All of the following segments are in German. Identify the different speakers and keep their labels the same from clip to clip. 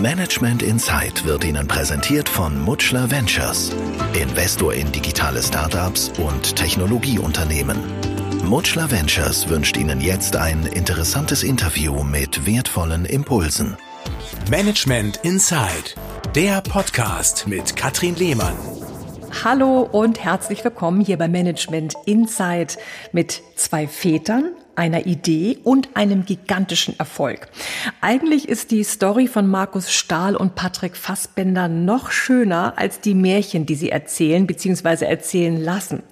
Speaker 1: Management Insight wird Ihnen präsentiert von Mutschler Ventures, Investor in digitale Startups und Technologieunternehmen. Mutschler Ventures wünscht Ihnen jetzt ein interessantes Interview mit wertvollen Impulsen.
Speaker 2: Management Insight, der Podcast mit Katrin Lehmann.
Speaker 3: Hallo und herzlich willkommen hier bei Management Insight mit zwei Vätern einer Idee und einem gigantischen Erfolg. Eigentlich ist die Story von Markus Stahl und Patrick Fassbender noch schöner als die Märchen, die sie erzählen bzw. erzählen lassen.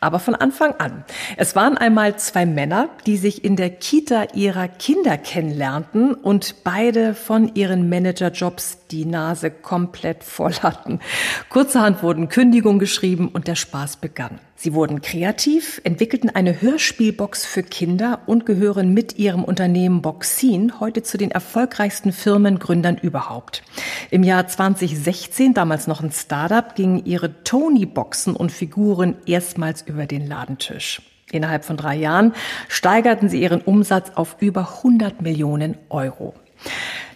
Speaker 3: Aber von Anfang an. Es waren einmal zwei Männer, die sich in der Kita ihrer Kinder kennenlernten und beide von ihren Managerjobs die Nase komplett voll hatten. Kurzerhand wurden Kündigungen geschrieben und der Spaß begann. Sie wurden kreativ, entwickelten eine Hörspielbox für Kinder und gehören mit ihrem Unternehmen Boxin heute zu den erfolgreichsten Firmengründern überhaupt. Im Jahr 2016, damals noch ein Startup, gingen ihre Tony-Boxen und Figuren erstmals über den Ladentisch. Innerhalb von drei Jahren steigerten sie ihren Umsatz auf über 100 Millionen Euro.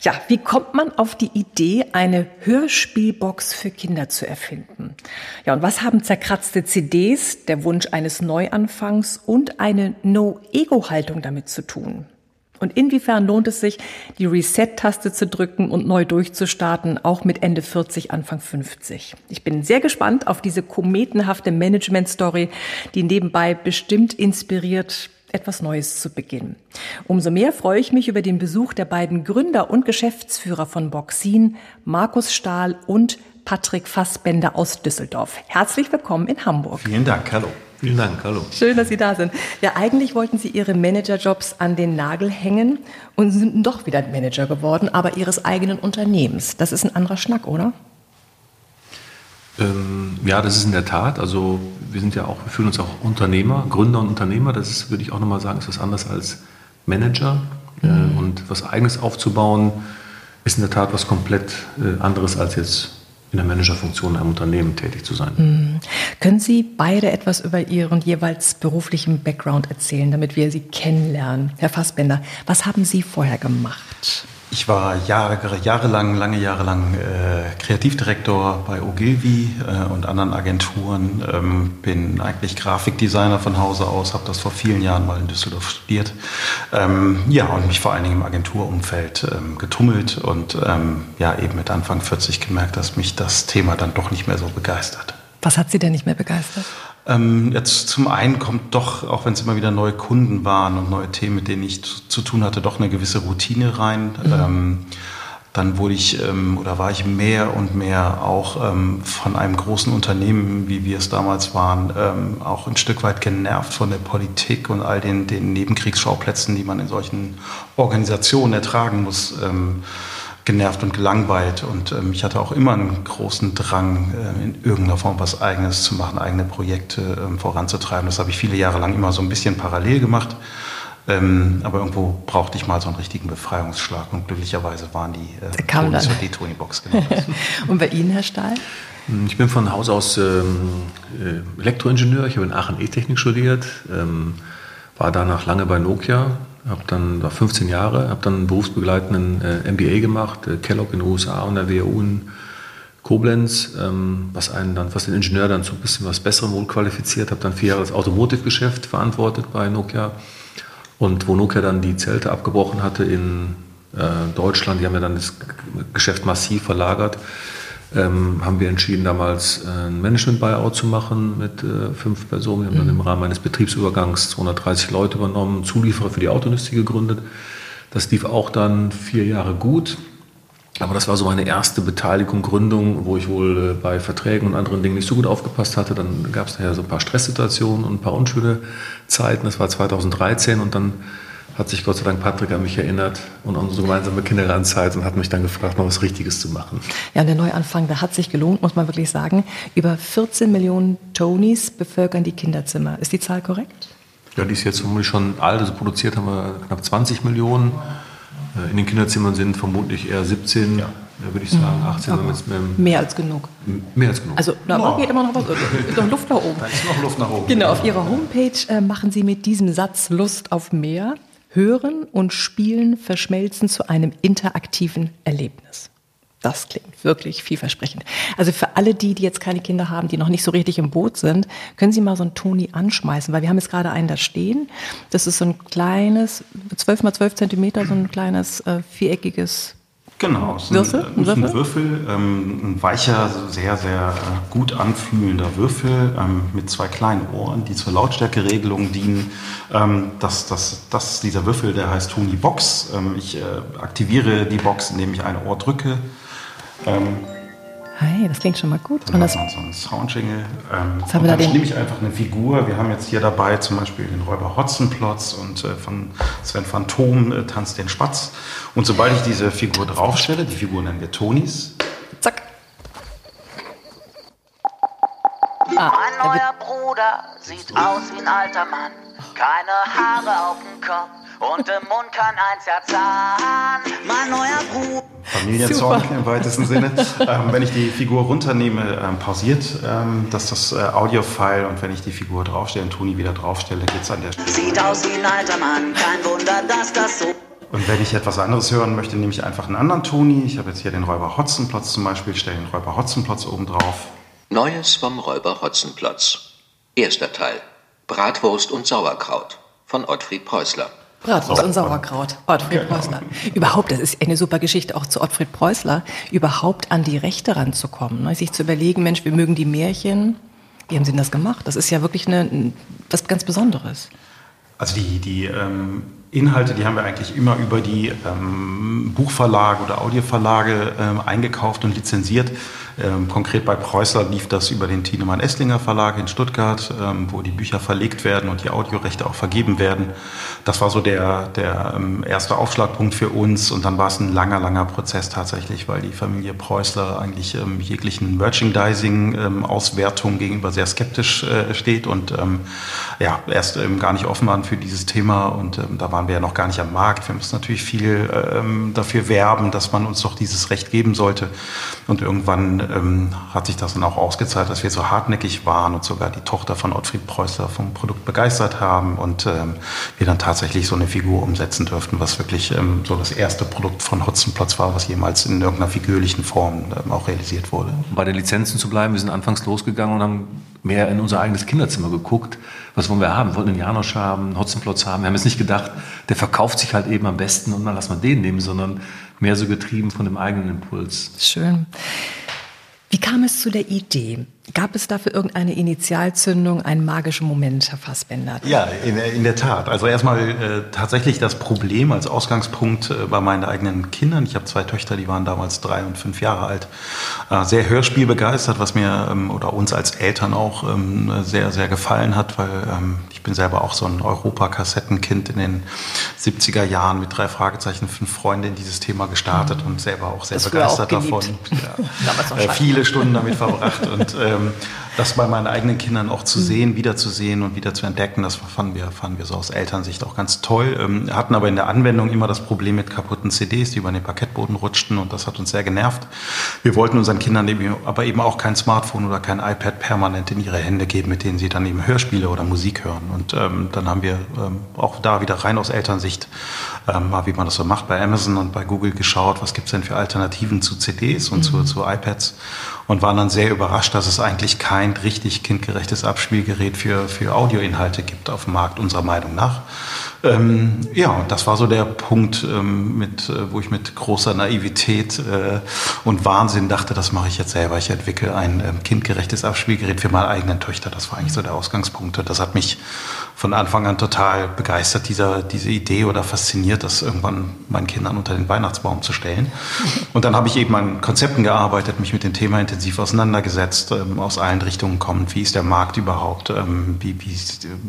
Speaker 3: Ja, wie kommt man auf die Idee, eine Hörspielbox für Kinder zu erfinden? Ja, und was haben zerkratzte CDs, der Wunsch eines Neuanfangs und eine No-Ego-Haltung damit zu tun? Und inwiefern lohnt es sich, die Reset-Taste zu drücken und neu durchzustarten, auch mit Ende 40, Anfang 50? Ich bin sehr gespannt auf diese kometenhafte Management-Story, die nebenbei bestimmt inspiriert, etwas Neues zu beginnen. Umso mehr freue ich mich über den Besuch der beiden Gründer und Geschäftsführer von Boxin, Markus Stahl und Patrick Fassbender aus Düsseldorf. Herzlich willkommen in Hamburg.
Speaker 4: Vielen Dank, hallo.
Speaker 5: Vielen Dank, hallo.
Speaker 3: Schön, dass Sie da sind. Ja, eigentlich wollten Sie Ihre Managerjobs an den Nagel hängen und sind doch wieder Manager geworden, aber Ihres eigenen Unternehmens. Das ist ein anderer Schnack, oder?
Speaker 5: Ähm, ja, das ist in der Tat. Also wir sind ja auch, wir fühlen uns auch Unternehmer, Gründer und Unternehmer. Das ist, würde ich auch nochmal sagen, ist was anderes als Manager. Äh, mhm. und was Eigenes aufzubauen, ist in der Tat was komplett äh, anderes als jetzt in der Managerfunktion in einem Unternehmen tätig zu sein. Mhm.
Speaker 3: Können Sie beide etwas über Ihren jeweils beruflichen Background erzählen, damit wir Sie kennenlernen? Herr Fassbender, was haben Sie vorher gemacht?
Speaker 4: Ich war Jahre, jahrelang, lange Jahre lang äh, Kreativdirektor bei Ogilvy äh, und anderen Agenturen. Ähm, bin eigentlich Grafikdesigner von Hause aus, habe das vor vielen Jahren mal in Düsseldorf studiert. Ähm, ja, und mich vor allen Dingen im Agenturumfeld ähm, getummelt und ähm, ja, eben mit Anfang 40 gemerkt, dass mich das Thema dann doch nicht mehr so begeistert.
Speaker 3: Was hat Sie denn nicht mehr begeistert?
Speaker 4: Ähm, jetzt zum einen kommt doch, auch wenn es immer wieder neue Kunden waren und neue Themen, mit denen ich zu, zu tun hatte, doch eine gewisse Routine rein. Mhm. Ähm, dann wurde ich ähm, oder war ich mehr und mehr auch ähm, von einem großen Unternehmen, wie wir es damals waren, ähm, auch ein Stück weit genervt von der Politik und all den, den Nebenkriegsschauplätzen, die man in solchen Organisationen ertragen muss. Genervt und gelangweilt. Und ähm, ich hatte auch immer einen großen Drang, äh, in irgendeiner Form was Eigenes zu machen, eigene Projekte ähm, voranzutreiben. Das habe ich viele Jahre lang immer so ein bisschen parallel gemacht. Ähm, aber irgendwo brauchte ich mal so einen richtigen Befreiungsschlag und glücklicherweise waren die
Speaker 3: äh, Toni zur
Speaker 4: D-Tony-Box genau
Speaker 3: Und bei Ihnen, Herr Stahl?
Speaker 5: Ich bin von Haus aus ähm, äh, Elektroingenieur. Ich habe in Aachen E-Technik studiert, ähm, war danach lange bei Nokia, habe dann war 15 Jahre, habe dann einen berufsbegleitenden äh, MBA gemacht, äh, Kellogg in den USA und der WHU in Koblenz, ähm, was einen dann, was den Ingenieur dann zu ein bisschen was Besserem wohl qualifiziert, habe dann vier Jahre das Automotive-Geschäft verantwortet bei Nokia. Und wo Nokia dann die Zelte abgebrochen hatte in äh, Deutschland, die haben ja dann das Geschäft massiv verlagert, ähm, haben wir entschieden, damals äh, ein Management-Buyout zu machen mit äh, fünf Personen. Wir haben dann im Rahmen eines Betriebsübergangs 230 Leute übernommen, Zulieferer für die Autoindustrie gegründet. Das lief auch dann vier Jahre gut. Aber das war so meine erste Beteiligung, Gründung, wo ich wohl äh, bei Verträgen und anderen Dingen nicht so gut aufgepasst hatte. Dann gab es nachher so ein paar Stresssituationen und ein paar unschöne Zeiten. Das war 2013 und dann hat sich Gott sei Dank Patrick an mich erinnert und unsere gemeinsame Kindergartenzeit und hat mich dann gefragt, mal was Richtiges zu machen.
Speaker 3: Ja, und der Neuanfang, der hat sich gelohnt, muss man wirklich sagen. Über 14 Millionen Tonys bevölkern die Kinderzimmer. Ist die Zahl korrekt?
Speaker 5: Ja, die ist jetzt vermutlich schon alt. Also produziert haben wir knapp 20 Millionen. Äh, in den Kinderzimmern sind vermutlich eher 17, ja. würde ich sagen, 18.
Speaker 3: Mhm. mehr als genug.
Speaker 5: Mehr als genug.
Speaker 3: Also da no. geht immer noch was, ist noch Luft nach oben.
Speaker 4: Da ist noch Luft nach oben.
Speaker 3: Genau, auf Ihrer Homepage äh, machen Sie mit diesem Satz Lust auf mehr Hören und Spielen verschmelzen zu einem interaktiven Erlebnis. Das klingt wirklich vielversprechend. Also für alle die, die jetzt keine Kinder haben, die noch nicht so richtig im Boot sind, können Sie mal so einen Toni anschmeißen, weil wir haben jetzt gerade einen da stehen. Das ist so ein kleines, 12 mal 12 Zentimeter, so ein kleines äh, viereckiges
Speaker 4: Genau, es ist ein, Würfel, ein, ein Würfel, ähm, ein weicher, sehr, sehr äh, gut anfühlender Würfel ähm, mit zwei kleinen Ohren, die zur Lautstärkeregelung dienen. Ähm, das, das, das, dieser Würfel, der heißt Tony Box. Ähm, ich äh, aktiviere die Box, indem ich ein Ohr drücke.
Speaker 3: Hi, das klingt schon mal gut.
Speaker 4: Und das so ein Soundjingle. Ähm, und dann nehme ich einfach eine Figur. Wir haben jetzt hier dabei zum Beispiel den Räuber Hotzenplotz und äh, von Sven Phantom äh, tanzt den Spatz. Und sobald ich diese Figur draufstelle, die Figur nennen wir Tonis.
Speaker 3: Zack.
Speaker 6: Ah, mein neuer Bruder sieht aus wie ein alter Mann. Keine Haare auf dem Kopf und im Mund kein einziger Zahn. Mein neuer Bruder.
Speaker 4: Familienzorn im weitesten Sinne. Ähm, wenn ich die Figur runternehme, ähm, pausiert ähm, das das äh, Audio-File und wenn ich die Figur draufstelle und Toni wieder draufstelle, geht es an der Stelle.
Speaker 6: Sieht aus wie ein alter Mann, kein Wunder, dass das so.
Speaker 4: Und wenn ich etwas anderes hören möchte, nehme ich einfach einen anderen Toni. Ich habe jetzt hier den Räuber Hotzenplotz zum Beispiel, stelle den Räuber Hotzenplotz oben drauf.
Speaker 7: Neues vom Räuber Hotzenplotz. Erster Teil. Bratwurst und Sauerkraut von Ottfried Preußler.
Speaker 3: Bratwurst und Sauerkraut. Ottfried genau. Preußler. Überhaupt, das ist eine super Geschichte auch zu Ottfried Preußler, überhaupt an die Rechte ranzukommen. Ne? Sich zu überlegen, Mensch, wir mögen die Märchen. Wie haben Sie denn das gemacht? Das ist ja wirklich eine, was ganz Besonderes.
Speaker 4: Also die, die ähm, Inhalte, die haben wir eigentlich immer über die ähm, Buchverlage oder Audioverlage ähm, eingekauft und lizenziert. Ähm, konkret bei Preußler lief das über den Tienemann Esslinger Verlag in Stuttgart, ähm, wo die Bücher verlegt werden und die Audiorechte auch vergeben werden. Das war so der, der ähm, erste Aufschlagpunkt für uns und dann war es ein langer, langer Prozess tatsächlich, weil die Familie Preußler eigentlich ähm, jeglichen Merchandising-Auswertungen gegenüber sehr skeptisch äh, steht und ähm, ja, erst ähm, gar nicht offen waren für dieses Thema und da waren wir ja noch gar nicht am Markt. Wir müssen natürlich viel dafür werben, dass man uns doch dieses Recht geben sollte und irgendwann ähm, hat sich das dann auch ausgezahlt, dass wir so hartnäckig waren und sogar die Tochter von Ottfried Preußler vom Produkt begeistert haben und ähm, wir dann tatsächlich so eine Figur umsetzen dürften, was wirklich ähm, so das erste Produkt von Hotzenplotz war, was jemals in irgendeiner figürlichen Form ähm, auch realisiert wurde.
Speaker 5: Bei den Lizenzen zu bleiben, wir sind anfangs losgegangen und haben mehr in unser eigenes Kinderzimmer geguckt. Was wollen wir haben? Wir wollten einen Janosch haben, einen Hotzenplotz haben. Wir haben jetzt nicht gedacht, der verkauft sich halt eben am besten und dann lass mal den nehmen, sondern mehr so getrieben von dem eigenen Impuls.
Speaker 3: Schön. Wie kam es zu der Idee? Gab es dafür irgendeine Initialzündung, einen magischen Moment, Herr Fassbender?
Speaker 4: Ja, in, in der Tat. Also erstmal äh, tatsächlich das Problem als Ausgangspunkt äh, bei meinen eigenen Kindern. Ich habe zwei Töchter, die waren damals drei und fünf Jahre alt. Äh, sehr hörspielbegeistert, was mir ähm, oder uns als Eltern auch ähm, sehr, sehr gefallen hat, weil ähm, ich bin selber auch so ein Europa-Kassettenkind in den 70er Jahren mit drei Fragezeichen, fünf Freunde in dieses Thema gestartet mhm. und selber auch sehr das begeistert auch davon. Ja. Äh, viele Stunden damit verbracht und äh, ähm, das bei meinen eigenen Kindern auch zu sehen, wiederzusehen und wieder zu entdecken, das fanden wir, fanden wir so aus Elternsicht auch ganz toll. Ähm, hatten aber in der Anwendung immer das Problem mit kaputten CDs, die über den Parkettboden rutschten und das hat uns sehr genervt. Wir wollten unseren Kindern eben, aber eben auch kein Smartphone oder kein iPad permanent in ihre Hände geben, mit denen sie dann eben Hörspiele oder Musik hören. Und ähm, dann haben wir ähm, auch da wieder rein aus Elternsicht ähm, mal, wie man das so macht, bei Amazon und bei Google geschaut, was gibt's denn für Alternativen zu CDs und mhm. zu, zu iPads und waren dann sehr überrascht, dass es eigentlich kein richtig kindgerechtes Abspielgerät für, für Audioinhalte gibt auf dem Markt, unserer Meinung nach. Ähm, ja, das war so der Punkt, ähm, mit, äh, wo ich mit großer Naivität äh, und Wahnsinn dachte, das mache ich jetzt selber. Ich entwickle ein ähm, kindgerechtes Abspielgerät für meine eigenen Töchter. Das war eigentlich so der Ausgangspunkt. Und das hat mich von Anfang an total begeistert, dieser, diese Idee oder fasziniert, das irgendwann meinen Kindern unter den Weihnachtsbaum zu stellen. Und dann habe ich eben an Konzepten gearbeitet, mich mit dem Thema intensiv auseinandergesetzt, ähm, aus allen Richtungen kommend. Wie ist der Markt überhaupt? Ähm, wie, wie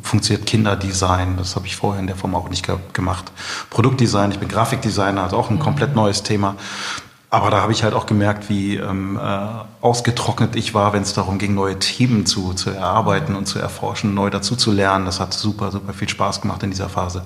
Speaker 4: funktioniert Kinderdesign? Das habe ich vorher in der Form auch nicht ge gemacht. Produktdesign, ich bin Grafikdesigner, also auch ein komplett neues Thema. Aber da habe ich halt auch gemerkt, wie ähm, äh, ausgetrocknet ich war, wenn es darum ging, neue Themen zu, zu erarbeiten und zu erforschen, neu dazu zu lernen. Das hat super, super viel Spaß gemacht in dieser Phase.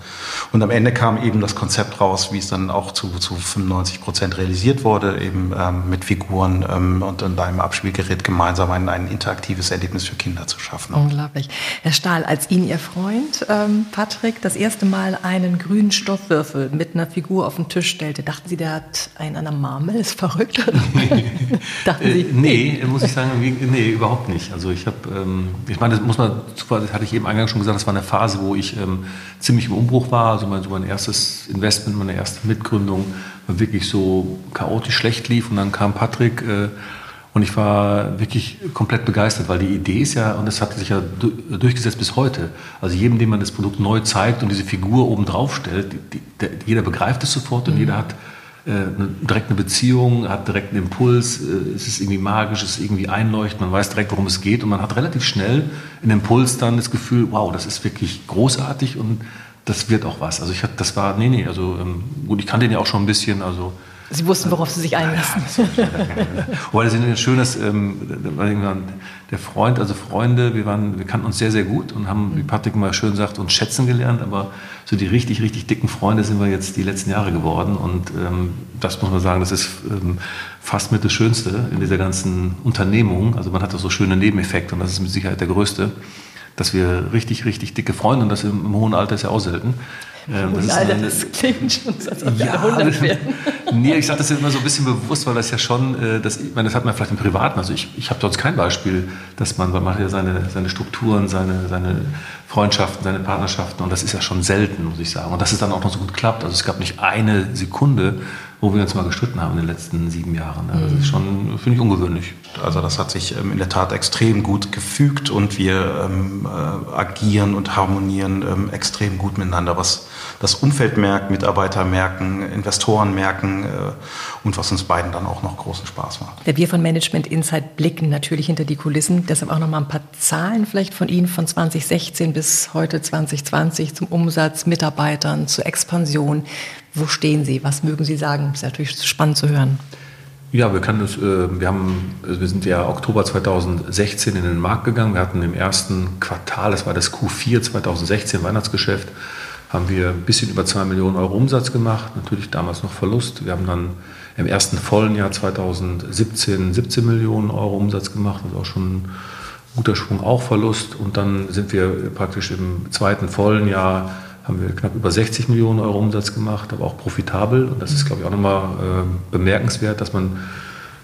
Speaker 4: Und am Ende kam eben das Konzept raus, wie es dann auch zu, zu 95 Prozent realisiert wurde, eben ähm, mit Figuren ähm, und, und einem Abspielgerät gemeinsam ein, ein interaktives Erlebnis für Kinder zu schaffen.
Speaker 3: Unglaublich. Herr Stahl, als Ihnen Ihr Freund ähm, Patrick das erste Mal einen grünen Stoffwürfel mit einer Figur auf den Tisch stellte, dachten Sie, der hat einen an der Marmel Mann ist verrückt?
Speaker 5: Dachten Sie? Äh, nee, muss ich sagen, nee, überhaupt nicht. Also ich habe, ähm, ich meine, das muss man, das hatte ich eben eingangs schon gesagt, das war eine Phase, wo ich ähm, ziemlich im Umbruch war. Also mein, so mein erstes Investment, meine erste Mitgründung war wirklich so chaotisch schlecht lief und dann kam Patrick äh, und ich war wirklich komplett begeistert, weil die Idee ist ja, und das hat sich ja durchgesetzt bis heute. Also jedem, dem man das Produkt neu zeigt und diese Figur oben drauf stellt, die, die, jeder begreift es sofort und mhm. jeder hat eine, direkt eine Beziehung, hat direkt einen Impuls, äh, es ist irgendwie magisch, es ist irgendwie einleuchtend, man weiß direkt, worum es geht und man hat relativ schnell einen Impuls dann das Gefühl, wow, das ist wirklich großartig und das wird auch was. Also ich hatte, das war, nee, nee, also ähm, gut, ich kannte den ja auch schon ein bisschen, also
Speaker 3: Sie wussten, worauf Sie sich einlassen.
Speaker 5: Wobei das ist schön, dass ähm, der Freund, also Freunde, wir, waren, wir kannten uns sehr, sehr gut und haben, wie Patrick mal schön sagt, uns schätzen gelernt. Aber so die richtig, richtig dicken Freunde sind wir jetzt die letzten Jahre geworden. Und ähm, das muss man sagen, das ist ähm, fast mit das Schönste in dieser ganzen Unternehmung. Also man hat da so schöne Nebeneffekte und das ist mit Sicherheit der größte, dass wir richtig, richtig dicke Freunde und das im, im hohen Alter ist ja auch selten
Speaker 3: ähm, das, Alter, eine, das klingt schon, als ob wir 100 werden.
Speaker 5: nee, ich sage das jetzt immer so ein bisschen bewusst, weil das ja schon, äh, das, ich meine, das hat man vielleicht im Privaten. Also ich, ich habe sonst kein Beispiel, dass man, man macht ja seine, seine Strukturen, seine, seine Freundschaften, seine Partnerschaften und das ist ja schon selten, muss ich sagen. Und dass es dann auch noch so gut klappt. Also es gab nicht eine Sekunde, wo wir uns mal gestritten haben in den letzten sieben Jahren. Das ist schon, finde ich, ungewöhnlich.
Speaker 4: Also das hat sich ähm, in der Tat extrem gut gefügt und wir ähm, äh, agieren und harmonieren ähm, extrem gut miteinander, was das Umfeld merkt, Mitarbeiter merken, Investoren merken äh, und was uns beiden dann auch noch großen Spaß macht.
Speaker 3: Ja, wir von Management Insight blicken natürlich hinter die Kulissen. Deshalb auch noch mal ein paar Zahlen vielleicht von Ihnen von 2016 bis heute 2020 zum Umsatz, Mitarbeitern, zur Expansion. Wo stehen Sie? Was mögen Sie sagen? Das ist natürlich spannend zu hören.
Speaker 5: Ja, wir, das, äh, wir, haben, also wir sind ja Oktober 2016 in den Markt gegangen. Wir hatten im ersten Quartal, das war das Q4 2016, Weihnachtsgeschäft, haben wir ein bisschen über 2 Millionen Euro Umsatz gemacht. Natürlich damals noch Verlust. Wir haben dann im ersten vollen Jahr 2017 17 Millionen Euro Umsatz gemacht. Das ist auch schon ein guter Sprung, auch Verlust. Und dann sind wir praktisch im zweiten vollen Jahr haben wir knapp über 60 Millionen Euro Umsatz gemacht, aber auch profitabel. Und das ist, glaube ich, auch nochmal äh, bemerkenswert, dass man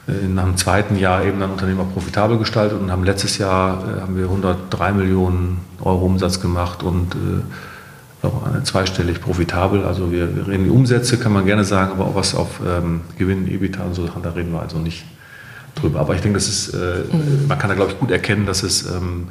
Speaker 5: äh, nach dem zweiten Jahr eben ein Unternehmen auch profitabel gestaltet und haben letztes Jahr äh, haben wir 103 Millionen Euro Umsatz gemacht und äh, auch zweistellig profitabel. Also wir, wir, reden die Umsätze, kann man gerne sagen, aber auch was auf ähm, Gewinn, EBITDA und so Sachen, da reden wir also nicht drüber. Aber ich denke, das ist, äh, mhm. man kann da, glaube ich, gut erkennen, dass es ähm,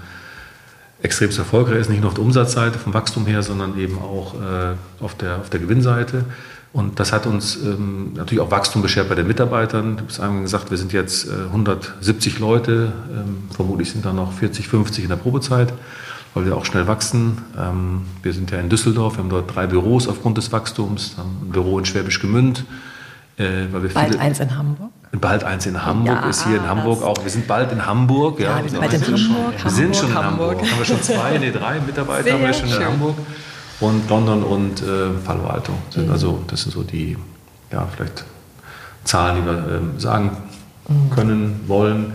Speaker 5: extrem erfolgreich ist, nicht nur auf der Umsatzseite vom Wachstum her, sondern eben auch äh, auf, der, auf der Gewinnseite. Und das hat uns ähm, natürlich auch Wachstum beschert bei den Mitarbeitern. Du hast einmal gesagt, wir sind jetzt äh, 170 Leute, ähm, vermutlich sind da noch 40, 50 in der Probezeit, weil wir auch schnell wachsen. Ähm, wir sind ja in Düsseldorf, wir haben dort drei Büros aufgrund des Wachstums, haben ein Büro in Schwäbisch Gmünd.
Speaker 3: Äh, weil wir bald viele, eins in Hamburg.
Speaker 5: Bald eins in Hamburg ja, ist hier in Hamburg auch. Wir sind bald in Hamburg. Ja, ja wir sind bald in Hamburg. Schon, wir sind schon in Hamburg. Hamburg. Haben wir schon zwei, nee, drei Mitarbeiter Sehr haben wir schon schön. in Hamburg. Und London und äh, Palo Alto. Sind mhm. Also das sind so die, ja, vielleicht Zahlen, die wir äh, sagen mhm. können, wollen.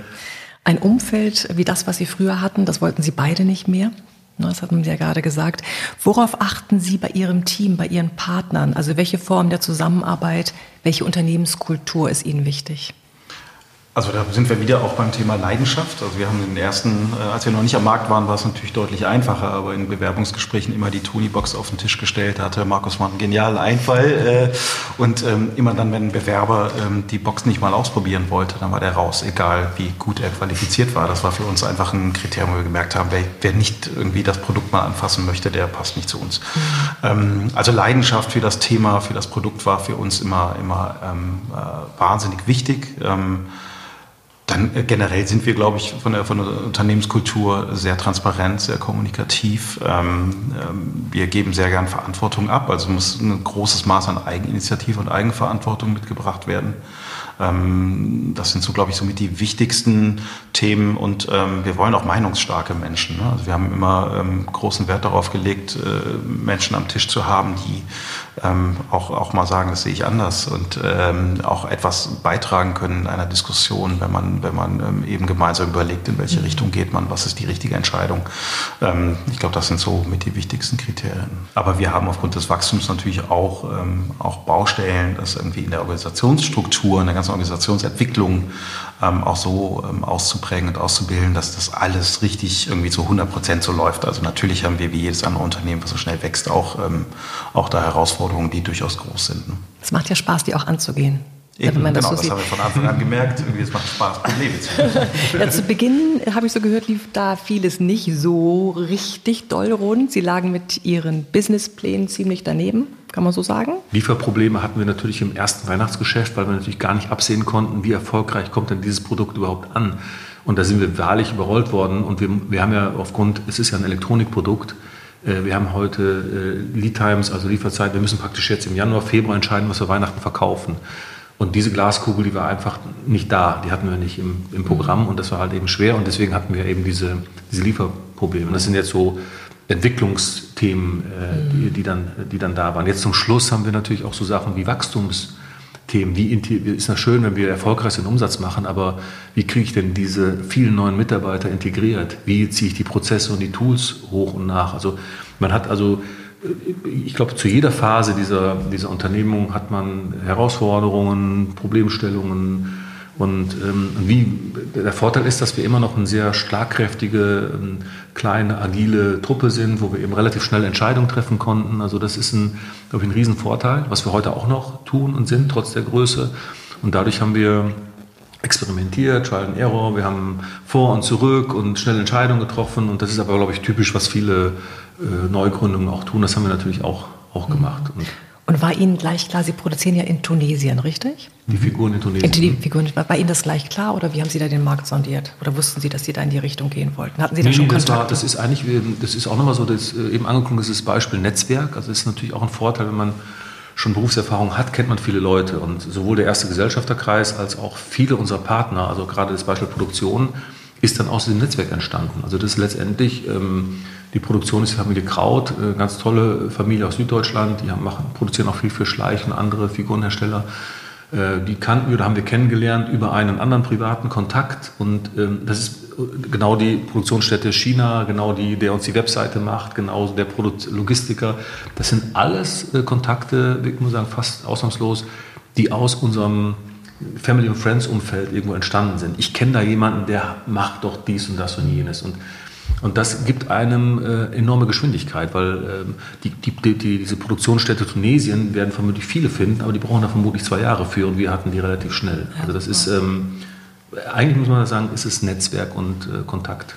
Speaker 3: Ein Umfeld wie das, was Sie früher hatten, das wollten Sie beide nicht mehr? Das hatten Sie ja gerade gesagt. Worauf achten Sie bei Ihrem Team, bei Ihren Partnern? Also welche Form der Zusammenarbeit, welche Unternehmenskultur ist Ihnen wichtig?
Speaker 4: Also da sind wir wieder auch beim Thema Leidenschaft. Also wir haben den ersten, äh, als wir noch nicht am Markt waren, war es natürlich deutlich einfacher, aber in Bewerbungsgesprächen immer die Tony-Box auf den Tisch gestellt. Da hatte Markus mal einen genialen Einfall. Äh, und ähm, immer dann, wenn ein Bewerber ähm, die Box nicht mal ausprobieren wollte, dann war der raus, egal wie gut er qualifiziert war. Das war für uns einfach ein Kriterium, wo wir gemerkt haben, wer, wer nicht irgendwie das Produkt mal anfassen möchte, der passt nicht zu uns. Ähm, also Leidenschaft für das Thema, für das Produkt war für uns immer, immer äh, wahnsinnig wichtig. Dann äh, generell sind wir, glaube ich, von der, von der Unternehmenskultur sehr transparent, sehr kommunikativ. Ähm, ähm, wir geben sehr gern Verantwortung ab. Also muss ein großes Maß an Eigeninitiative und Eigenverantwortung mitgebracht werden. Ähm, das sind so, glaube ich, somit die wichtigsten Themen und ähm, wir wollen auch meinungsstarke Menschen. Ne? Also wir haben immer ähm, großen Wert darauf gelegt, äh, Menschen am Tisch zu haben, die ähm, auch, auch mal sagen, das sehe ich anders und ähm, auch etwas beitragen können in einer Diskussion, wenn man, wenn man ähm, eben gemeinsam überlegt, in welche mhm. Richtung geht man, was ist die richtige Entscheidung. Ähm, ich glaube, das sind so mit die wichtigsten Kriterien. Aber wir haben aufgrund des Wachstums natürlich auch, ähm, auch Baustellen, dass irgendwie in der Organisationsstruktur eine ganz ganzen Organisationsentwicklung ähm, auch so ähm, auszuprägen und auszubilden, dass das alles richtig irgendwie zu 100 Prozent so läuft. Also natürlich haben wir wie jedes andere Unternehmen, was so schnell wächst, auch, ähm, auch da Herausforderungen, die durchaus groß sind. Ne?
Speaker 3: Es macht ja Spaß, die auch anzugehen.
Speaker 4: Eben, wenn man das, genau, so das haben wir von Anfang an gemerkt. Irgendwie, es macht Spaß, Probleme zu
Speaker 3: ja, zu Beginn, habe ich so gehört, lief da vieles nicht so richtig doll rund. Sie lagen mit Ihren Businessplänen ziemlich daneben, kann man so sagen?
Speaker 5: Lieferprobleme hatten wir natürlich im ersten Weihnachtsgeschäft, weil wir natürlich gar nicht absehen konnten, wie erfolgreich kommt denn dieses Produkt überhaupt an. Und da sind wir wahrlich überrollt worden. Und wir, wir haben ja aufgrund, es ist ja ein Elektronikprodukt, äh, wir haben heute äh, Lead Times, also Lieferzeit. Wir müssen praktisch jetzt im Januar, Februar entscheiden, was wir Weihnachten verkaufen. Und diese Glaskugel, die war einfach nicht da, die hatten wir nicht im, im Programm und das war halt eben schwer und deswegen hatten wir eben diese, diese Lieferprobleme. Das sind jetzt so Entwicklungsthemen, äh, die, die, dann, die dann da waren. Jetzt zum Schluss haben wir natürlich auch so Sachen wie Wachstumsthemen. Wie ist das schön, wenn wir erfolgreich den Umsatz machen, aber wie kriege ich denn diese vielen neuen Mitarbeiter integriert? Wie ziehe ich die Prozesse und die Tools hoch und nach? Also man hat also ich glaube, zu jeder Phase dieser, dieser Unternehmung hat man Herausforderungen, Problemstellungen. Und ähm, wie, der Vorteil ist, dass wir immer noch eine sehr schlagkräftige, ähm, kleine, agile Truppe sind, wo wir eben relativ schnell Entscheidungen treffen konnten. Also das ist ein, glaube ich, ein Riesenvorteil, was wir heute auch noch tun und sind, trotz der Größe. Und dadurch haben wir experimentiert, Trial and Error, wir haben vor und zurück und schnell Entscheidungen getroffen. Und das ist aber, glaube ich, typisch, was viele äh, Neugründungen auch tun. Das haben wir natürlich auch, auch gemacht.
Speaker 3: Und, und war Ihnen gleich klar, Sie produzieren ja in Tunesien, richtig?
Speaker 5: Die Figuren in Tunesien.
Speaker 3: Die Figuren, war Ihnen das gleich klar oder wie haben Sie da den Markt sondiert? Oder wussten Sie, dass Sie da in die Richtung gehen wollten? Hatten Sie da nee, schon
Speaker 5: nee, das, war, das ist eigentlich, das ist auch nochmal so, das äh, eben angekommen ist das Beispiel Netzwerk. Also das ist natürlich auch ein Vorteil, wenn man schon Berufserfahrung hat, kennt man viele Leute. Und sowohl der erste Gesellschafterkreis als auch viele unserer Partner, also gerade das Beispiel Produktion, ist dann aus diesem Netzwerk entstanden. Also das ist letztendlich, ähm, die Produktion ist die Familie Kraut, äh, ganz tolle Familie aus Süddeutschland, die machen, produzieren auch viel für Schleich und andere Figurenhersteller. Äh, die kannten wir oder haben wir kennengelernt über einen anderen privaten Kontakt. Und ähm, das ist genau die Produktionsstätte China, genau die, der uns die Webseite macht, genau der Produkt Logistiker. Das sind alles äh, Kontakte, ich muss sagen, fast ausnahmslos, die aus unserem Family and Friends Umfeld irgendwo entstanden sind. Ich kenne da jemanden, der macht doch dies und das und jenes. Und, und das gibt einem äh, enorme Geschwindigkeit, weil ähm, die, die, die, diese Produktionsstätte Tunesien werden vermutlich viele finden, aber die brauchen da vermutlich zwei Jahre für und wir hatten die relativ schnell. Also das ist ähm, eigentlich muss man sagen, ist es Netzwerk und äh, Kontakt.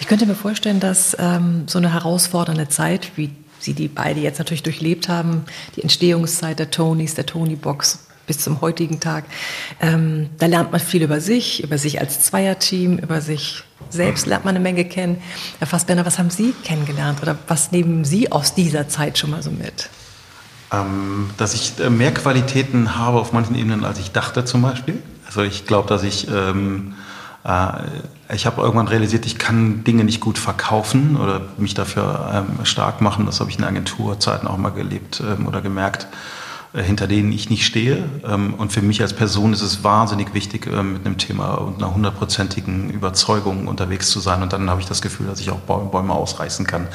Speaker 3: Ich könnte mir vorstellen, dass ähm, so eine herausfordernde Zeit, wie Sie die beide jetzt natürlich durchlebt haben, die Entstehungszeit der Tonys, der Tony-Box, bis zum heutigen Tag. Ähm, da lernt man viel über sich, über sich als Zweierteam, über sich selbst lernt man eine Menge kennen. Herr Fassbender, was haben Sie kennengelernt oder was nehmen Sie aus dieser Zeit schon mal so mit?
Speaker 4: Ähm, dass ich äh, mehr Qualitäten habe auf manchen Ebenen, als ich dachte zum Beispiel. Also ich glaube, dass ich... Ähm, äh, ich habe irgendwann realisiert, ich kann Dinge nicht gut verkaufen oder mich dafür ähm, stark machen. Das habe ich in Agenturzeiten auch mal gelebt ähm, oder gemerkt. Äh, hinter denen ich nicht stehe. Ähm, und für mich als Person ist es wahnsinnig wichtig, ähm, mit einem Thema und einer hundertprozentigen Überzeugung unterwegs zu sein. Und dann habe ich das Gefühl, dass ich auch Bäume ausreißen kann.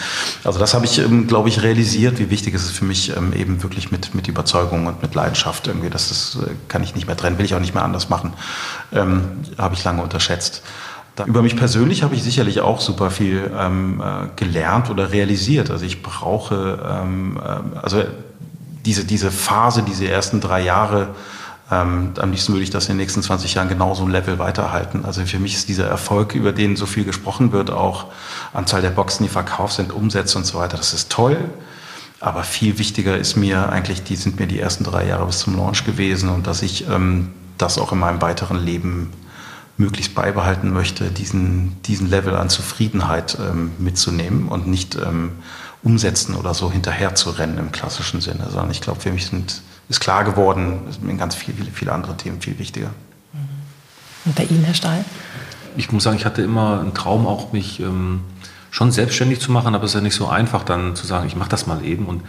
Speaker 4: Also das habe ich, ähm, glaube ich, realisiert, wie wichtig es ist für mich, eben wirklich mit, mit Überzeugung und mit Leidenschaft irgendwie. Das ist, äh, kann ich nicht mehr trennen, will ich auch nicht mehr anders machen. Ähm, habe ich lange unterschätzt. Über mich persönlich habe ich sicherlich auch super viel ähm, gelernt oder realisiert. Also ich brauche, ähm, also diese, diese Phase, diese ersten drei Jahre, ähm, am liebsten würde ich das in den nächsten 20 Jahren genauso ein Level weiterhalten. Also für mich ist dieser Erfolg, über den so viel gesprochen wird, auch Anzahl der Boxen, die verkauft sind, Umsätze und so weiter, das ist toll. Aber viel wichtiger ist mir eigentlich, die sind mir die ersten drei Jahre bis zum Launch gewesen und dass ich ähm, das auch in meinem weiteren Leben möglichst beibehalten möchte, diesen, diesen Level an Zufriedenheit ähm, mitzunehmen und nicht ähm, umsetzen oder so hinterher zu rennen im klassischen Sinne, sondern ich glaube, für mich sind, ist klar geworden, sind ganz viele, viele, viele andere Themen viel wichtiger. Mhm.
Speaker 3: Und bei Ihnen, Herr Stahl?
Speaker 5: Ich muss sagen, ich hatte immer einen Traum, auch mich ähm, schon selbstständig zu machen, aber es ist ja nicht so einfach, dann zu sagen, ich mache das mal eben. Und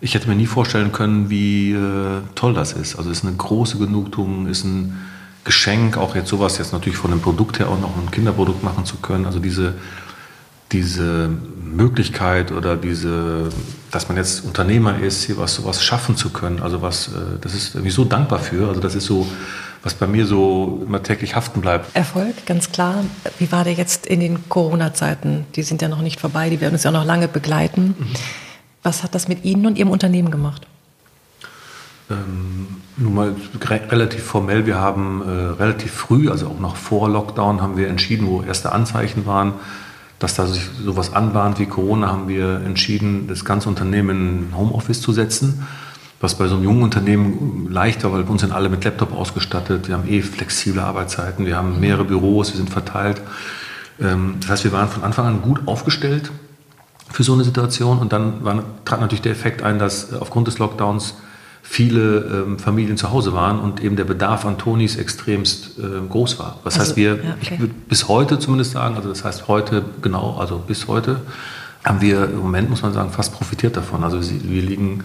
Speaker 5: ich hätte mir nie vorstellen können, wie äh, toll das ist. Also es ist eine große Genugtuung, ist ein Geschenk, auch jetzt sowas jetzt natürlich von dem Produkt her auch noch ein Kinderprodukt machen zu können. Also diese diese Möglichkeit oder diese, dass man jetzt Unternehmer ist, hier was sowas schaffen zu können, also was, äh, das ist irgendwie so dankbar für. Also das ist so, was bei mir so immer täglich haften bleibt.
Speaker 3: Erfolg, ganz klar. Wie war der jetzt in den Corona-Zeiten? Die sind ja noch nicht vorbei, die werden uns ja noch lange begleiten. Mhm. Was hat das mit Ihnen und Ihrem Unternehmen gemacht?
Speaker 5: Ähm, nun mal relativ formell, wir haben äh, relativ früh, also auch noch vor Lockdown, haben wir entschieden, wo erste Anzeichen waren, dass da sich sowas anbahnt wie Corona, haben wir entschieden, das ganze Unternehmen in Homeoffice zu setzen was bei so einem jungen Unternehmen leichter, weil uns sind alle mit Laptop ausgestattet, wir haben eh flexible Arbeitszeiten, wir haben mehrere Büros, wir sind verteilt. Ähm, das heißt, wir waren von Anfang an gut aufgestellt für so eine Situation und dann war, trat natürlich der Effekt ein, dass aufgrund des Lockdowns viele ähm, Familien zu Hause waren und eben der Bedarf an Tonis extremst äh, groß war. Das also, heißt, wir, ja, okay. ich würde bis heute zumindest sagen, also das heißt heute genau, also bis heute haben wir im Moment, muss man sagen, fast profitiert davon. Also wir liegen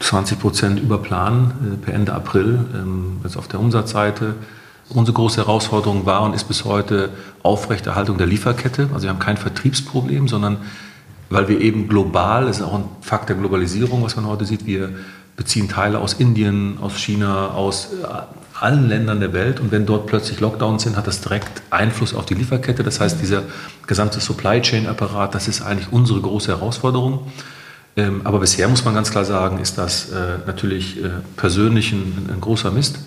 Speaker 5: 20 Prozent über Plan äh, per Ende April, ähm, jetzt auf der Umsatzseite. Unsere große Herausforderung war und ist bis heute Aufrechterhaltung der Lieferkette. Also wir haben kein Vertriebsproblem, sondern weil wir eben global, das ist auch ein Fakt der Globalisierung, was man heute sieht, wir beziehen Teile aus Indien, aus China, aus äh, allen Ländern der Welt. Und wenn dort plötzlich Lockdowns sind, hat das direkt Einfluss auf die Lieferkette. Das heißt, dieser gesamte Supply Chain Apparat, das ist eigentlich unsere große Herausforderung. Ähm, aber bisher muss man ganz klar sagen, ist das äh, natürlich äh, persönlich ein, ein, großer Mist.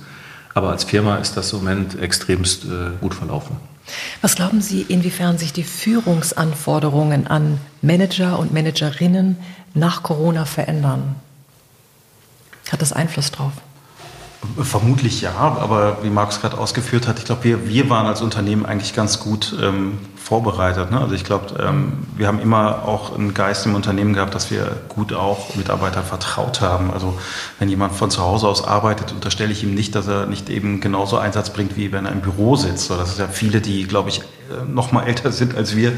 Speaker 5: Aber als Firma ist das im Moment extremst gut verlaufen.
Speaker 3: Was glauben Sie, inwiefern sich die Führungsanforderungen an Manager und Managerinnen nach Corona verändern? Hat das Einfluss drauf?
Speaker 4: Vermutlich ja, aber wie Markus gerade ausgeführt hat, ich glaube, wir, wir waren als Unternehmen eigentlich ganz gut ähm, vorbereitet. Ne? Also ich glaube, ähm, wir haben immer auch einen Geist im Unternehmen gehabt, dass wir gut auch Mitarbeitern vertraut haben. Also wenn jemand von zu Hause aus arbeitet, unterstelle ich ihm nicht, dass er nicht eben genauso Einsatz bringt, wie wenn er im Büro sitzt. So, das ist ja viele, die, glaube ich, äh, noch mal älter sind als wir,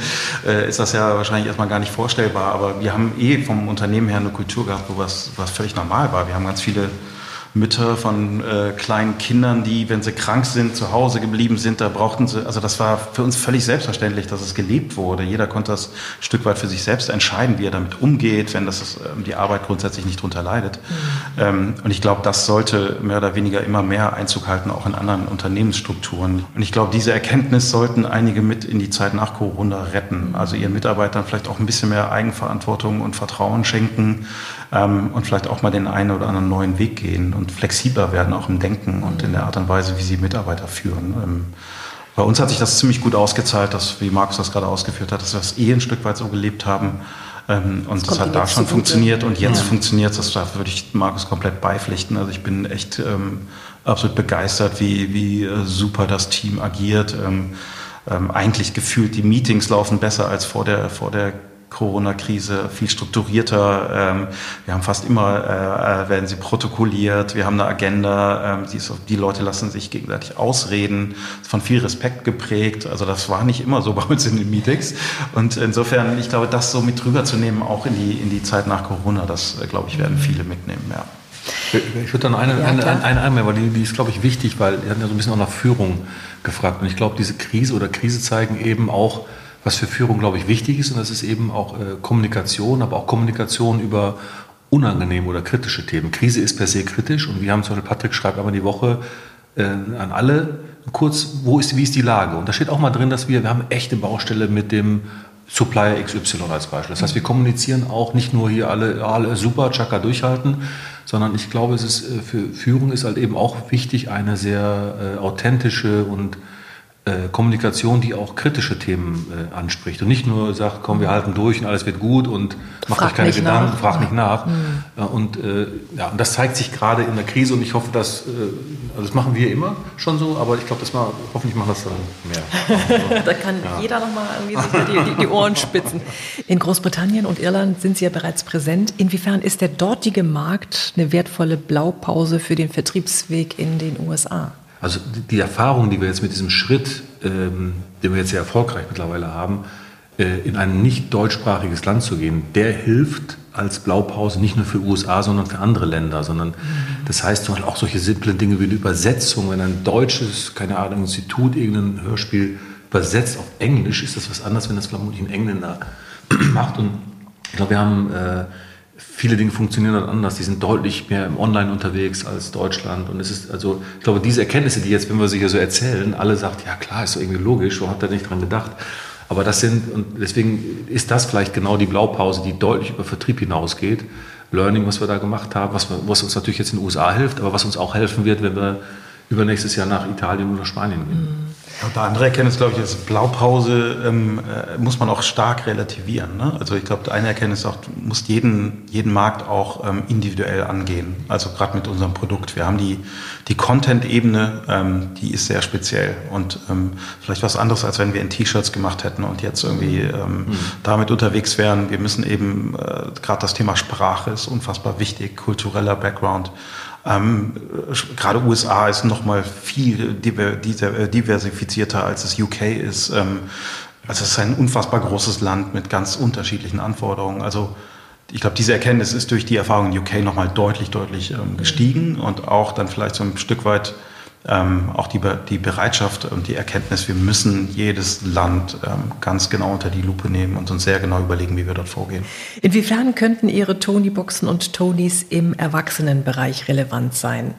Speaker 4: äh, ist das ja wahrscheinlich erstmal gar nicht vorstellbar. Aber wir haben eh vom Unternehmen her eine Kultur gehabt, wo was, was völlig normal war. Wir haben ganz viele Mütter von äh, kleinen Kindern, die, wenn sie krank sind, zu Hause geblieben sind, da brauchten sie, also das war für uns völlig selbstverständlich, dass es gelebt wurde. Jeder konnte das ein Stück weit für sich selbst entscheiden, wie er damit umgeht, wenn das ähm, die Arbeit grundsätzlich nicht drunter leidet. Mhm. Ähm, und ich glaube, das sollte mehr oder weniger immer mehr Einzug halten, auch in anderen Unternehmensstrukturen. Und ich glaube, diese Erkenntnis sollten einige mit in die Zeit nach Corona retten. Also ihren Mitarbeitern vielleicht auch ein bisschen mehr Eigenverantwortung und Vertrauen schenken ähm, und vielleicht auch mal den einen oder anderen neuen Weg gehen und flexibler werden, auch im Denken und in der Art und Weise, wie sie Mitarbeiter führen. Ähm, bei uns hat sich das ziemlich gut ausgezahlt, dass, wie Markus das gerade ausgeführt hat, dass wir das eh ein Stück weit so gelebt haben. Ähm, und das, das hat da schon funktioniert und jetzt ja. funktioniert es. Da würde ich Markus komplett beipflichten. Also ich bin echt ähm, absolut begeistert, wie, wie äh, super das Team agiert. Ähm, ähm, eigentlich gefühlt die Meetings laufen besser als vor der, vor der Corona-Krise viel strukturierter. Ähm, wir haben fast immer, äh, äh, werden sie protokolliert, wir haben eine Agenda, ähm, die, ist, die Leute lassen sich gegenseitig ausreden, ist von viel Respekt geprägt. Also das war nicht immer so bei uns in den Meetings. Und insofern, ich glaube, das so mit rüberzunehmen, auch in die, in die Zeit nach Corona, das, äh, glaube ich, werden viele mitnehmen, ja.
Speaker 5: Ich würde dann eine, ja, eine, eine, eine einmal, weil die, die ist, glaube ich, wichtig, weil wir hatten ja so ein bisschen auch nach Führung gefragt. Und ich glaube, diese Krise oder Krise zeigen eben auch, was für Führung, glaube ich, wichtig ist. Und das ist eben auch äh, Kommunikation, aber auch Kommunikation über unangenehme oder kritische Themen. Krise ist per se kritisch und wir haben zum Beispiel, Patrick schreibt einmal die Woche äh, an alle kurz, wo ist, wie ist die Lage? Und da steht auch mal drin, dass wir, wir haben echte Baustelle mit dem Supplier XY als Beispiel. Das heißt, wir kommunizieren auch nicht nur hier alle, alle super, Chaka durchhalten, sondern ich glaube, es ist äh, für Führung ist halt eben auch wichtig, eine sehr äh, authentische und Kommunikation, die auch kritische Themen äh, anspricht und nicht nur sagt, komm, wir halten durch und alles wird gut und macht euch keine Gedanken, nach. frag nicht nach. Mhm. Und, äh, ja, und das zeigt sich gerade in der Krise und ich hoffe, dass, äh, also das machen wir immer schon so, aber ich glaube, das mal, hoffentlich machen das dann
Speaker 3: mehr. da kann ja. jeder nochmal die, die, die Ohren spitzen. In Großbritannien und Irland sind Sie ja bereits präsent. Inwiefern ist der dortige Markt eine wertvolle Blaupause für den Vertriebsweg in den USA?
Speaker 5: Also die Erfahrung, die wir jetzt mit diesem Schritt, ähm, den wir jetzt sehr erfolgreich mittlerweile haben, äh, in ein nicht deutschsprachiges Land zu gehen, der hilft als Blaupause nicht nur für USA, sondern für andere Länder, sondern mhm. das heißt auch solche simplen Dinge wie eine Übersetzung, wenn ein deutsches, keine Ahnung, Institut irgendein Hörspiel übersetzt auf Englisch, ist das was anderes, wenn das vermutlich ein Engländer macht. Und ich glaube, wir haben äh, viele Dinge funktionieren dann anders. Die sind deutlich mehr im Online unterwegs als Deutschland. Und es ist also, ich glaube, diese Erkenntnisse, die jetzt, wenn wir sie hier so erzählen, alle sagt, ja klar, ist so irgendwie logisch, warum hat er nicht dran gedacht? Aber das sind, und deswegen ist das vielleicht genau die Blaupause, die deutlich über Vertrieb hinausgeht. Learning, was wir da gemacht haben, was, was uns natürlich jetzt in den USA hilft, aber was uns auch helfen wird, wenn wir übernächstes Jahr nach Italien oder Spanien gehen. Mhm.
Speaker 4: Und der andere Erkenntnis, glaube ich, ist, Blaupause ähm, äh, muss man auch stark relativieren. Ne? Also ich glaube, eine Erkenntnis ist auch, du musst jeden, jeden Markt auch ähm, individuell angehen. Also gerade mit unserem Produkt. Wir haben die, die Content-Ebene, ähm, die ist sehr speziell und ähm, vielleicht was anderes, als wenn wir in T-Shirts gemacht hätten und jetzt irgendwie ähm, mhm. damit unterwegs wären. Wir müssen eben, äh, gerade das Thema Sprache ist unfassbar wichtig, kultureller Background. Ähm, gerade USA ist noch mal viel äh, diversifizierter als es UK ist. Ähm, also es ist ein unfassbar großes Land mit ganz unterschiedlichen Anforderungen. Also ich glaube, diese Erkenntnis ist durch die Erfahrung in UK noch mal deutlich, deutlich ähm, gestiegen und auch dann vielleicht so ein Stück weit ähm, auch die, die Bereitschaft und die Erkenntnis, wir müssen jedes Land ähm, ganz genau unter die Lupe nehmen und uns sehr genau überlegen, wie wir dort vorgehen.
Speaker 3: Inwiefern könnten Ihre Tony-Boxen und Tonys im Erwachsenenbereich relevant sein?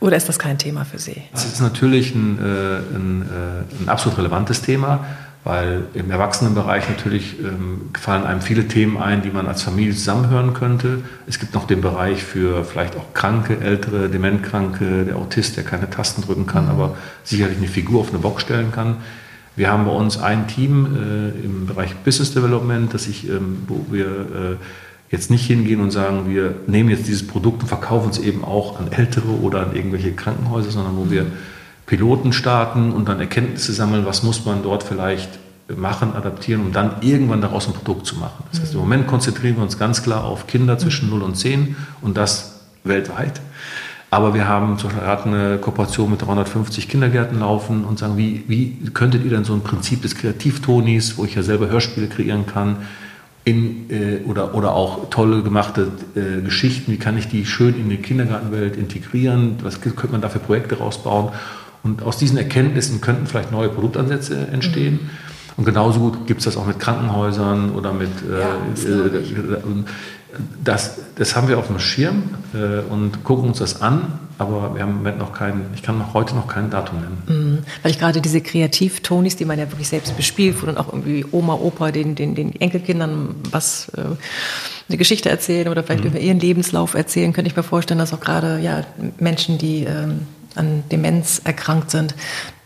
Speaker 3: Oder ist das kein Thema für Sie?
Speaker 5: Das ist natürlich ein, äh, ein, äh, ein absolut relevantes Thema weil im Erwachsenenbereich natürlich ähm, fallen einem viele Themen ein, die man als Familie zusammenhören könnte. Es gibt noch den Bereich für vielleicht auch Kranke, ältere, Dementkranke, der Autist, der keine Tasten drücken kann, mhm. aber sicherlich eine Figur auf eine Box stellen kann. Wir haben bei uns ein Team äh, im Bereich Business Development, das ich, ähm, wo wir äh, jetzt nicht hingehen und sagen, wir nehmen jetzt dieses Produkt und verkaufen es eben auch an Ältere oder an irgendwelche Krankenhäuser, sondern wo wir mhm. Piloten starten und dann Erkenntnisse sammeln, was muss man dort vielleicht machen, adaptieren, um dann irgendwann daraus ein Produkt zu machen. Das heißt, im Moment konzentrieren wir uns ganz klar auf Kinder zwischen 0 und 10 und das weltweit. Aber wir haben zum Beispiel gerade eine Kooperation mit 350 Kindergärten laufen und sagen, wie, wie könntet ihr denn so ein Prinzip des Kreativtonis, wo ich ja selber Hörspiele kreieren kann, in, äh, oder, oder auch tolle gemachte äh, Geschichten, wie kann ich die schön in die Kindergartenwelt integrieren, was könnte man da für Projekte rausbauen. Und aus diesen Erkenntnissen könnten vielleicht neue Produktansätze entstehen. Mhm. Und genauso gut gibt es das auch mit Krankenhäusern oder mit. Äh, ja, das, äh, das, das, haben wir auf dem Schirm äh, und gucken uns das an, aber wir haben im Moment noch keinen, ich kann noch heute noch kein Datum nennen.
Speaker 3: Mhm. Weil ich gerade diese Kreativtonis, die man ja wirklich selbst bespielt, wo dann auch irgendwie Oma, Opa den, den, den Enkelkindern was äh, eine Geschichte erzählen oder vielleicht mhm. über ihren Lebenslauf erzählen, könnte ich mir vorstellen, dass auch gerade ja, Menschen, die ähm, an Demenz erkrankt sind,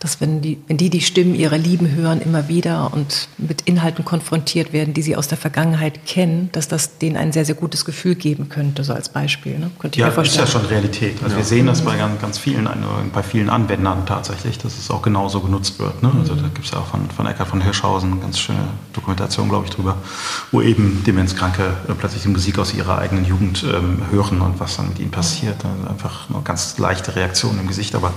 Speaker 3: dass wenn die, wenn die die Stimmen ihrer Lieben hören immer wieder und mit Inhalten konfrontiert werden, die sie aus der Vergangenheit kennen, dass das denen ein sehr, sehr gutes Gefühl geben könnte, so als Beispiel. Ne?
Speaker 4: Könnte ich ja, mir vorstellen. ist ja schon Realität. Also ja. wir sehen das bei ganz, ganz vielen, bei vielen Anwendern tatsächlich, dass es auch genauso genutzt wird. Ne? Also da gibt es ja auch von, von Eckhard von Hirschhausen eine ganz schöne Dokumentation, glaube ich, drüber, wo eben Demenzkranke äh, plötzlich die Musik aus ihrer eigenen Jugend ähm, hören und was dann mit ihnen passiert. Also einfach eine ganz leichte Reaktion im Gesicht, aber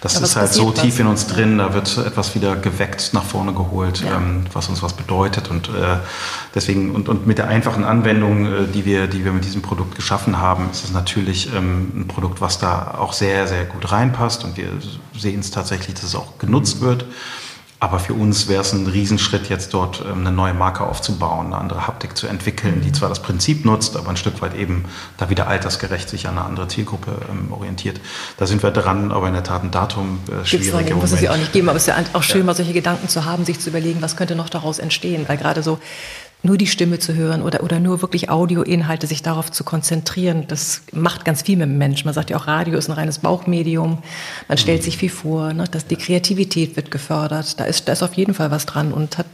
Speaker 4: das aber ist halt so tief in uns drin, da wird etwas wieder geweckt, nach vorne geholt, ja. ähm, was uns was bedeutet. Und äh, deswegen, und, und mit der einfachen Anwendung, äh, die, wir, die wir mit diesem Produkt geschaffen haben, ist es natürlich ähm, ein Produkt, was da auch sehr, sehr gut reinpasst. Und wir sehen es tatsächlich, dass es auch genutzt wird. Aber für uns wäre es ein Riesenschritt, jetzt dort ähm, eine neue Marke aufzubauen, eine andere Haptik zu entwickeln, die zwar das Prinzip nutzt, aber ein Stück weit eben da wieder altersgerecht sich an eine andere Zielgruppe ähm, orientiert. Da sind wir dran, aber in der Tat ein Datum äh, schwierig.
Speaker 3: Muss es ja auch nicht geben, aber es ist ja auch schön, ja. mal solche Gedanken zu haben, sich zu überlegen, was könnte noch daraus entstehen, weil gerade so nur die Stimme zu hören oder, oder nur wirklich Audioinhalte, sich darauf zu konzentrieren, das macht ganz viel mit dem Menschen. Man sagt ja auch, Radio ist ein reines Bauchmedium. Man stellt sich viel vor, ne, dass die Kreativität wird gefördert. Da ist, da ist auf jeden Fall was dran und hat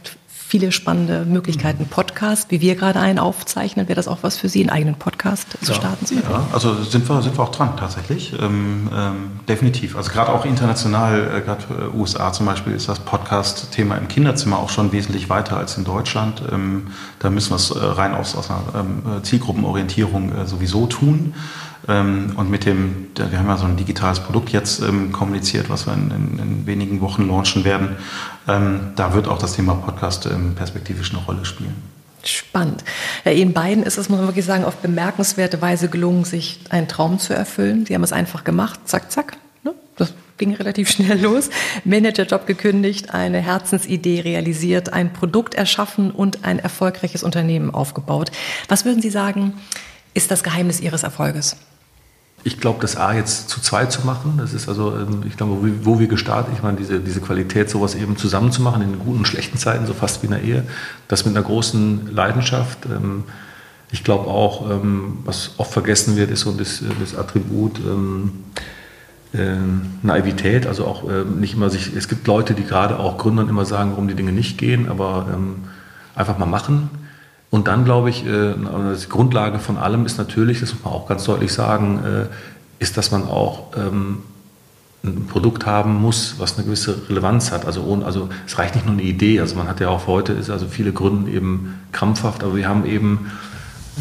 Speaker 3: viele spannende Möglichkeiten. Podcast, wie wir gerade einen aufzeichnen, wäre das auch was für Sie, einen eigenen Podcast zu ja, starten? Zu
Speaker 4: ja, also sind wir, sind wir auch dran tatsächlich. Ähm, ähm, definitiv. Also gerade auch international, äh, gerade äh, USA zum Beispiel, ist das Podcast-Thema im Kinderzimmer auch schon wesentlich weiter als in Deutschland. Ähm, da müssen wir es äh, rein aus, aus einer ähm, Zielgruppenorientierung äh, sowieso tun. Ähm, und mit dem, wir haben ja so ein digitales Produkt jetzt ähm, kommuniziert, was wir in, in, in, wenigen Wochen launchen werden. Ähm, da wird auch das Thema Podcast perspektivisch eine Rolle spielen.
Speaker 3: Spannend. Ja, Ihnen beiden ist es, muss man wirklich sagen, auf bemerkenswerte Weise gelungen, sich einen Traum zu erfüllen. Sie haben es einfach gemacht, zack, zack. Ne? Das ging relativ schnell los. Managerjob gekündigt, eine Herzensidee realisiert, ein Produkt erschaffen und ein erfolgreiches Unternehmen aufgebaut. Was würden Sie sagen, ist das Geheimnis Ihres Erfolges?
Speaker 5: Ich glaube, das A jetzt zu zweit zu machen, das ist also, ähm, ich glaube, wo wir gestartet, ich meine, diese, diese Qualität, sowas eben zusammen zu machen in guten und schlechten Zeiten, so fast wie in der Ehe, das mit einer großen Leidenschaft. Ähm, ich glaube auch, ähm, was oft vergessen wird, ist so das, das Attribut äh, Naivität, also auch nicht immer sich, es gibt Leute, die gerade auch Gründern immer sagen, warum die Dinge nicht gehen, aber einfach mal machen und dann glaube ich, äh, die Grundlage von allem ist natürlich, das muss man auch ganz deutlich sagen, äh, ist, dass man auch ähm, ein Produkt haben muss, was eine gewisse Relevanz hat. Also, ohne, also es reicht nicht nur eine Idee. Also man hat ja auch heute, ist also viele Gründen eben krampfhaft, aber wir haben eben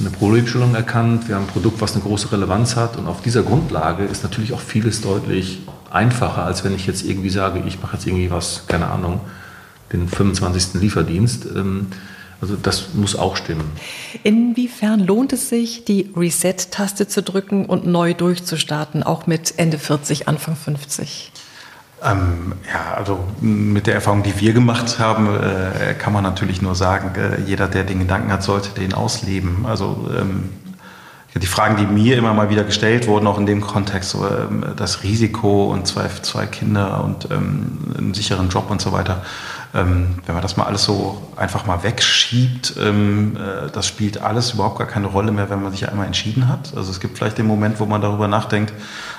Speaker 5: eine Problemstellung erkannt, wir haben ein Produkt, was eine große Relevanz hat und auf dieser Grundlage ist natürlich auch vieles deutlich einfacher, als wenn ich jetzt irgendwie sage, ich mache jetzt irgendwie was, keine Ahnung, den 25. Lieferdienst. Also das muss auch stimmen.
Speaker 3: Inwiefern lohnt es sich, die Reset-Taste zu drücken und neu durchzustarten, auch mit Ende 40, Anfang 50?
Speaker 4: Ähm, ja, also mit der Erfahrung, die wir gemacht haben, äh, kann man natürlich nur sagen, äh, jeder, der den Gedanken hat, sollte den ausleben. Also ähm, die Fragen, die mir immer mal wieder gestellt wurden, auch in dem Kontext, so, ähm, das Risiko und zwei, zwei Kinder und ähm, einen sicheren Job und so weiter, ähm, wenn man das mal alles so einfach mal wegschiebt, ähm, äh, das spielt alles überhaupt gar keine Rolle mehr, wenn man sich einmal entschieden hat. Also es gibt vielleicht den Moment, wo man darüber nachdenkt,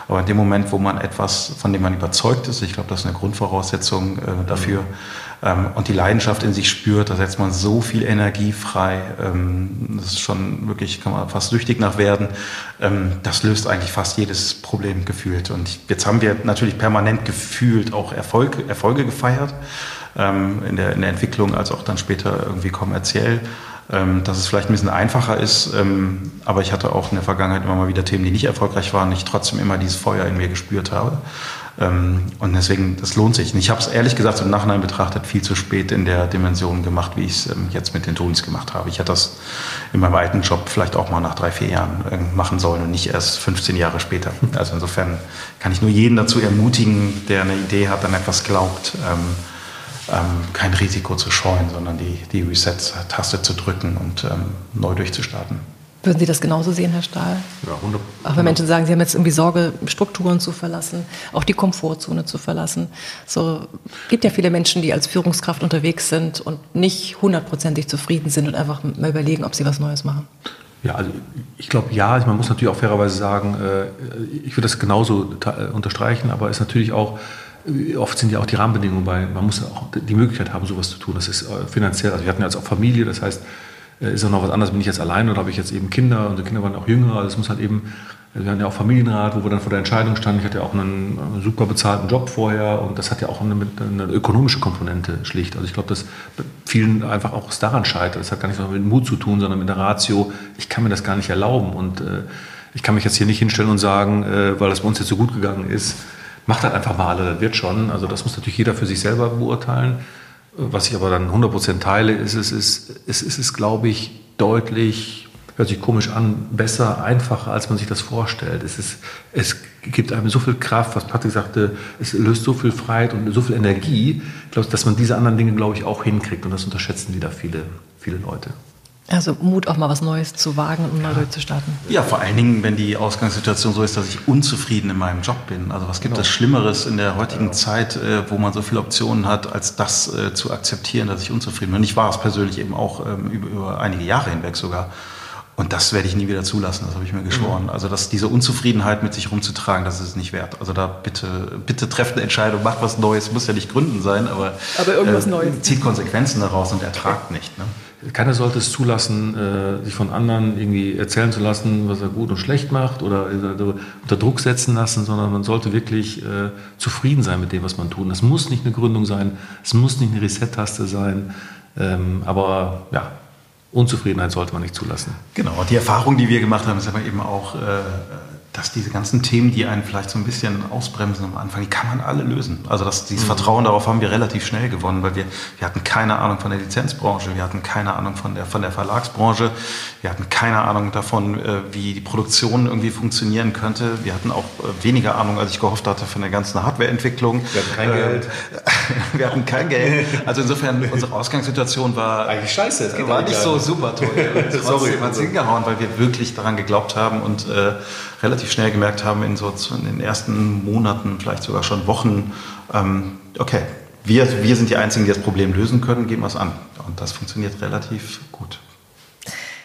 Speaker 4: aber in dem Moment, wo man etwas, von dem man überzeugt ist, ich glaube, das ist eine Grundvoraussetzung äh, dafür, ähm, und die Leidenschaft in sich spürt, da setzt man so viel Energie frei. Ähm, das ist schon wirklich, kann man fast süchtig nach werden. Ähm, das löst eigentlich fast jedes Problem gefühlt. Und jetzt haben wir natürlich permanent gefühlt auch Erfolg, Erfolge gefeiert in, der, in der Entwicklung als auch dann später irgendwie kommerziell. Ähm, dass es vielleicht ein bisschen einfacher ist, ähm, aber ich hatte auch in der Vergangenheit immer mal wieder Themen, die nicht erfolgreich waren, ich trotzdem immer dieses Feuer in mir gespürt habe. Ähm, und deswegen, das lohnt sich. Und ich habe es ehrlich gesagt im Nachhinein betrachtet viel zu spät in der Dimension gemacht, wie ich es ähm, jetzt mit den Tools gemacht habe. Ich hätte das in meinem alten Job vielleicht auch mal nach drei, vier Jahren machen sollen und nicht erst 15 Jahre später. Also insofern kann ich nur jeden dazu ermutigen, der eine Idee hat, an etwas glaubt, ähm, kein Risiko zu scheuen, sondern die, die Reset-Taste zu drücken und ähm, neu durchzustarten.
Speaker 3: Würden Sie das genauso sehen, Herr Stahl?
Speaker 5: Ja, 100.
Speaker 3: Auch wenn Menschen sagen, sie haben jetzt irgendwie Sorge, Strukturen zu verlassen, auch die Komfortzone zu verlassen. So gibt ja viele Menschen, die als Führungskraft unterwegs sind und nicht hundertprozentig zufrieden sind und einfach mal überlegen, ob sie was Neues machen.
Speaker 5: Ja, also ich glaube ja, man muss natürlich auch fairerweise sagen, äh, ich würde das genauso unterstreichen, aber es ist natürlich auch oft sind ja auch die Rahmenbedingungen bei, man muss auch die Möglichkeit haben, sowas zu tun. Das ist äh, finanziell, also wir hatten ja jetzt auch Familie, das heißt, äh, ist auch noch was anderes, bin ich jetzt allein oder habe ich jetzt eben Kinder und die Kinder waren auch jünger, also es muss halt eben, wir hatten ja auch Familienrat, wo wir dann vor der Entscheidung standen, ich hatte ja auch einen super bezahlten Job vorher und das hat ja auch eine, eine ökonomische Komponente schlicht. Also ich glaube, dass vielen einfach auch daran scheitert. Das hat gar nicht so mit Mut zu tun, sondern mit der Ratio, ich kann mir das gar nicht erlauben und äh, ich kann mich jetzt hier nicht hinstellen und sagen, äh, weil das bei uns jetzt so gut gegangen ist, macht halt einfach mal, das wird schon. Also das muss natürlich jeder für sich selber beurteilen. Was ich aber dann 100% teile, ist, es ist, es ist, es glaube ich, deutlich, hört sich komisch an, besser, einfacher, als man sich das vorstellt. Es, ist, es gibt einem so viel Kraft, was Patrick sagte, es löst so viel Freiheit und so viel Energie, dass man diese anderen Dinge, glaube ich, auch hinkriegt. Und das unterschätzen wieder viele, viele Leute.
Speaker 3: Also Mut, auch mal was Neues zu wagen und neu durchzustarten.
Speaker 4: Ja, vor allen Dingen, wenn die Ausgangssituation so ist, dass ich unzufrieden in meinem Job bin. Also was gibt genau. es Schlimmeres in der heutigen genau. Zeit, äh, wo man so viele Optionen hat, als das äh, zu akzeptieren, dass ich unzufrieden bin. Und ich war es persönlich eben auch ähm, über, über einige Jahre hinweg sogar. Und das werde ich nie wieder zulassen, das habe ich mir geschworen. Mhm. Also dass diese Unzufriedenheit mit sich rumzutragen, das ist es nicht wert. Also da bitte, bitte trefft eine Entscheidung, macht was Neues, muss ja nicht Gründen sein, aber,
Speaker 3: aber irgendwas äh, Neues.
Speaker 4: zieht Konsequenzen daraus und ertragt nicht. Ne?
Speaker 5: Keiner sollte es zulassen, äh, sich von anderen irgendwie erzählen zu lassen, was er gut und schlecht macht oder unter Druck setzen lassen, sondern man sollte wirklich äh, zufrieden sein mit dem, was man tut. Es muss nicht eine Gründung sein, es muss nicht eine Reset-Taste sein, ähm, aber ja, Unzufriedenheit sollte man nicht zulassen.
Speaker 4: Genau, und die Erfahrung, die wir gemacht haben, ist aber eben auch, äh, dass diese ganzen Themen, die einen vielleicht so ein bisschen ausbremsen am Anfang, die kann man alle lösen. Also das, dieses mhm. Vertrauen darauf haben wir relativ schnell gewonnen, weil wir, wir hatten keine Ahnung von der Lizenzbranche, wir hatten keine Ahnung von der, von der Verlagsbranche, wir hatten keine Ahnung davon, äh, wie die Produktion irgendwie funktionieren könnte. Wir hatten auch äh, weniger Ahnung, als ich gehofft hatte, von der ganzen Hardwareentwicklung.
Speaker 5: Wir hatten kein äh, Geld.
Speaker 4: wir hatten kein Geld. Also insofern, unsere Ausgangssituation war
Speaker 5: eigentlich scheiße.
Speaker 4: Es war nicht so super toll. Sorry, hat es hingehauen, weil wir wirklich daran geglaubt haben und äh, relativ schnell gemerkt haben, in so in den ersten Monaten, vielleicht sogar schon Wochen, ähm, okay, wir, wir sind die Einzigen, die das Problem lösen können, geben wir es an. Und das funktioniert relativ gut.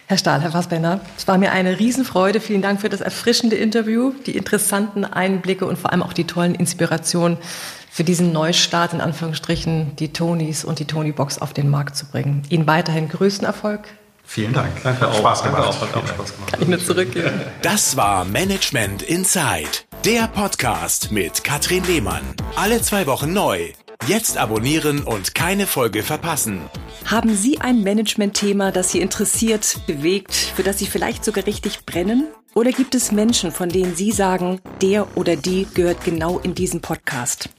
Speaker 3: Herr Stahl, Herr Fassbender, es war mir eine Riesenfreude. Vielen Dank für das erfrischende Interview, die interessanten Einblicke und vor allem auch die tollen Inspirationen für diesen Neustart, in Anführungsstrichen, die Tonys und die Tony-Box auf den Markt zu bringen. Ihnen weiterhin größten Erfolg.
Speaker 4: Vielen Dank.
Speaker 5: Danke
Speaker 4: Hat
Speaker 5: auch.
Speaker 4: Spaß
Speaker 5: Danke
Speaker 4: gemacht.
Speaker 5: auch. Hat auch Spaß gemacht.
Speaker 3: Kann ich nur zurückgeben.
Speaker 2: Das war Management Inside, der Podcast mit Katrin Lehmann. Alle zwei Wochen neu. Jetzt abonnieren und keine Folge verpassen.
Speaker 3: Haben Sie ein Management-Thema, das Sie interessiert, bewegt, für das Sie vielleicht sogar richtig brennen? Oder gibt es Menschen, von denen Sie sagen, der oder die gehört genau in diesen Podcast?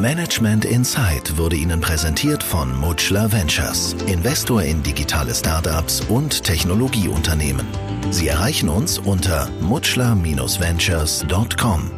Speaker 1: Management Insight wurde Ihnen präsentiert von Mutschler Ventures, Investor in digitale Startups und Technologieunternehmen. Sie erreichen uns unter mutschler-ventures.com.